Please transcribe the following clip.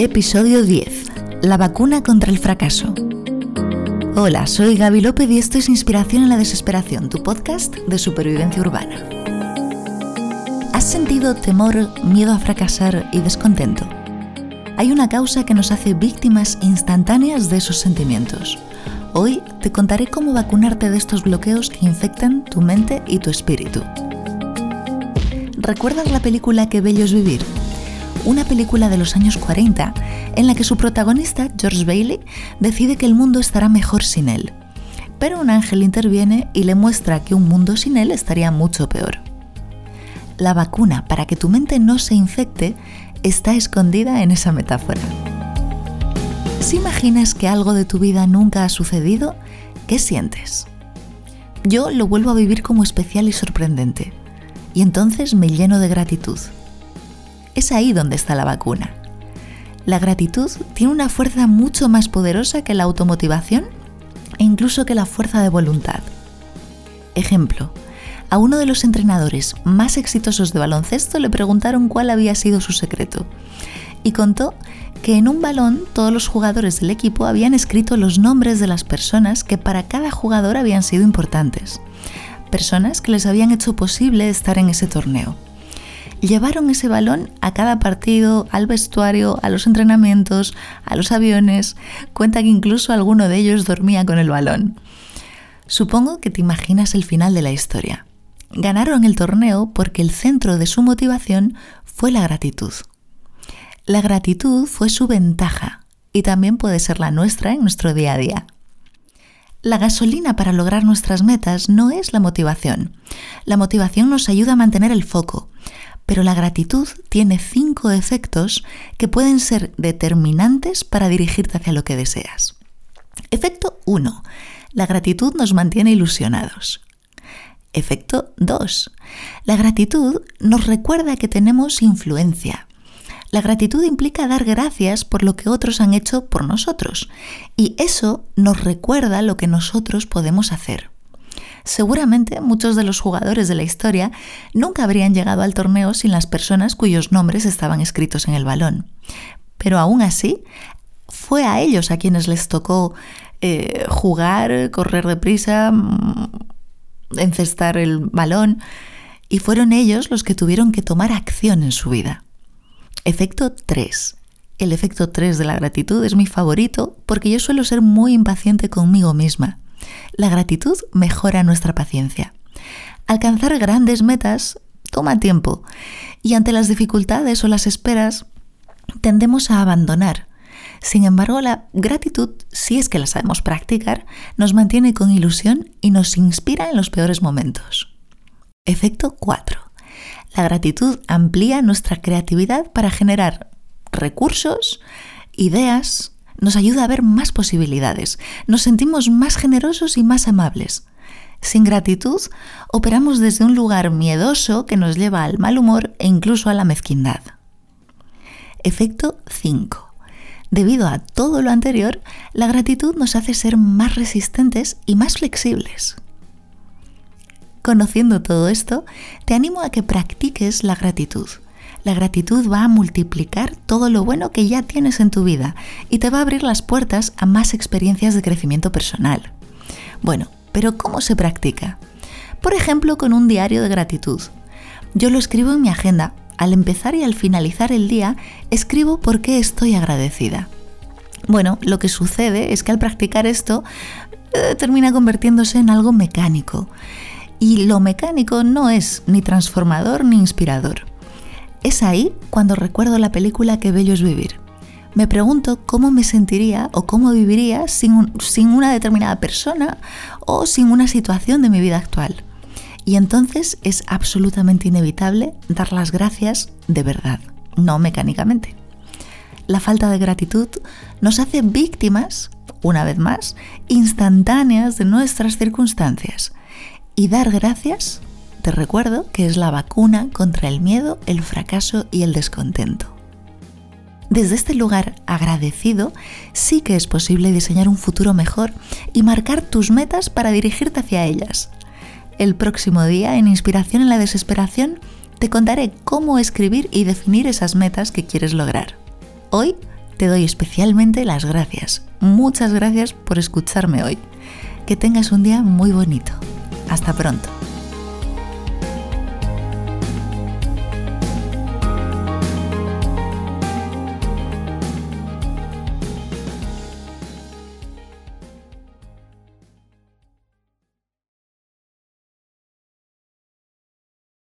Episodio 10. La vacuna contra el fracaso. Hola, soy Gaby López y esto es Inspiración en la Desesperación, tu podcast de supervivencia urbana. ¿Has sentido temor, miedo a fracasar y descontento? Hay una causa que nos hace víctimas instantáneas de esos sentimientos. Hoy te contaré cómo vacunarte de estos bloqueos que infectan tu mente y tu espíritu. ¿Recuerdas la película Qué bello es vivir? Una película de los años 40 en la que su protagonista, George Bailey, decide que el mundo estará mejor sin él. Pero un ángel interviene y le muestra que un mundo sin él estaría mucho peor. La vacuna para que tu mente no se infecte está escondida en esa metáfora. Si imaginas que algo de tu vida nunca ha sucedido, ¿qué sientes? Yo lo vuelvo a vivir como especial y sorprendente, y entonces me lleno de gratitud es ahí donde está la vacuna. La gratitud tiene una fuerza mucho más poderosa que la automotivación e incluso que la fuerza de voluntad. Ejemplo, a uno de los entrenadores más exitosos de baloncesto le preguntaron cuál había sido su secreto y contó que en un balón todos los jugadores del equipo habían escrito los nombres de las personas que para cada jugador habían sido importantes, personas que les habían hecho posible estar en ese torneo llevaron ese balón a cada partido, al vestuario, a los entrenamientos, a los aviones. Cuenta que incluso alguno de ellos dormía con el balón. Supongo que te imaginas el final de la historia. Ganaron el torneo porque el centro de su motivación fue la gratitud. La gratitud fue su ventaja y también puede ser la nuestra en nuestro día a día. La gasolina para lograr nuestras metas no es la motivación. La motivación nos ayuda a mantener el foco, pero la gratitud tiene cinco efectos que pueden ser determinantes para dirigirte hacia lo que deseas. Efecto 1. La gratitud nos mantiene ilusionados. Efecto 2. La gratitud nos recuerda que tenemos influencia. La gratitud implica dar gracias por lo que otros han hecho por nosotros y eso nos recuerda lo que nosotros podemos hacer seguramente muchos de los jugadores de la historia nunca habrían llegado al torneo sin las personas cuyos nombres estaban escritos en el balón. Pero aún así, fue a ellos a quienes les tocó eh, jugar, correr deprisa, mm, encestar el balón, y fueron ellos los que tuvieron que tomar acción en su vida. Efecto 3. El efecto 3 de la gratitud es mi favorito porque yo suelo ser muy impaciente conmigo misma. La gratitud mejora nuestra paciencia. Alcanzar grandes metas toma tiempo y ante las dificultades o las esperas tendemos a abandonar. Sin embargo, la gratitud, si es que la sabemos practicar, nos mantiene con ilusión y nos inspira en los peores momentos. Efecto 4. La gratitud amplía nuestra creatividad para generar recursos, ideas, nos ayuda a ver más posibilidades, nos sentimos más generosos y más amables. Sin gratitud, operamos desde un lugar miedoso que nos lleva al mal humor e incluso a la mezquindad. Efecto 5. Debido a todo lo anterior, la gratitud nos hace ser más resistentes y más flexibles. Conociendo todo esto, te animo a que practiques la gratitud la gratitud va a multiplicar todo lo bueno que ya tienes en tu vida y te va a abrir las puertas a más experiencias de crecimiento personal. Bueno, pero ¿cómo se practica? Por ejemplo, con un diario de gratitud. Yo lo escribo en mi agenda. Al empezar y al finalizar el día, escribo por qué estoy agradecida. Bueno, lo que sucede es que al practicar esto eh, termina convirtiéndose en algo mecánico. Y lo mecánico no es ni transformador ni inspirador. Es ahí cuando recuerdo la película Qué bello es vivir. Me pregunto cómo me sentiría o cómo viviría sin, sin una determinada persona o sin una situación de mi vida actual. Y entonces es absolutamente inevitable dar las gracias de verdad, no mecánicamente. La falta de gratitud nos hace víctimas, una vez más, instantáneas de nuestras circunstancias. Y dar gracias te recuerdo que es la vacuna contra el miedo, el fracaso y el descontento. Desde este lugar agradecido, sí que es posible diseñar un futuro mejor y marcar tus metas para dirigirte hacia ellas. El próximo día, en Inspiración en la Desesperación, te contaré cómo escribir y definir esas metas que quieres lograr. Hoy, te doy especialmente las gracias. Muchas gracias por escucharme hoy. Que tengas un día muy bonito. Hasta pronto.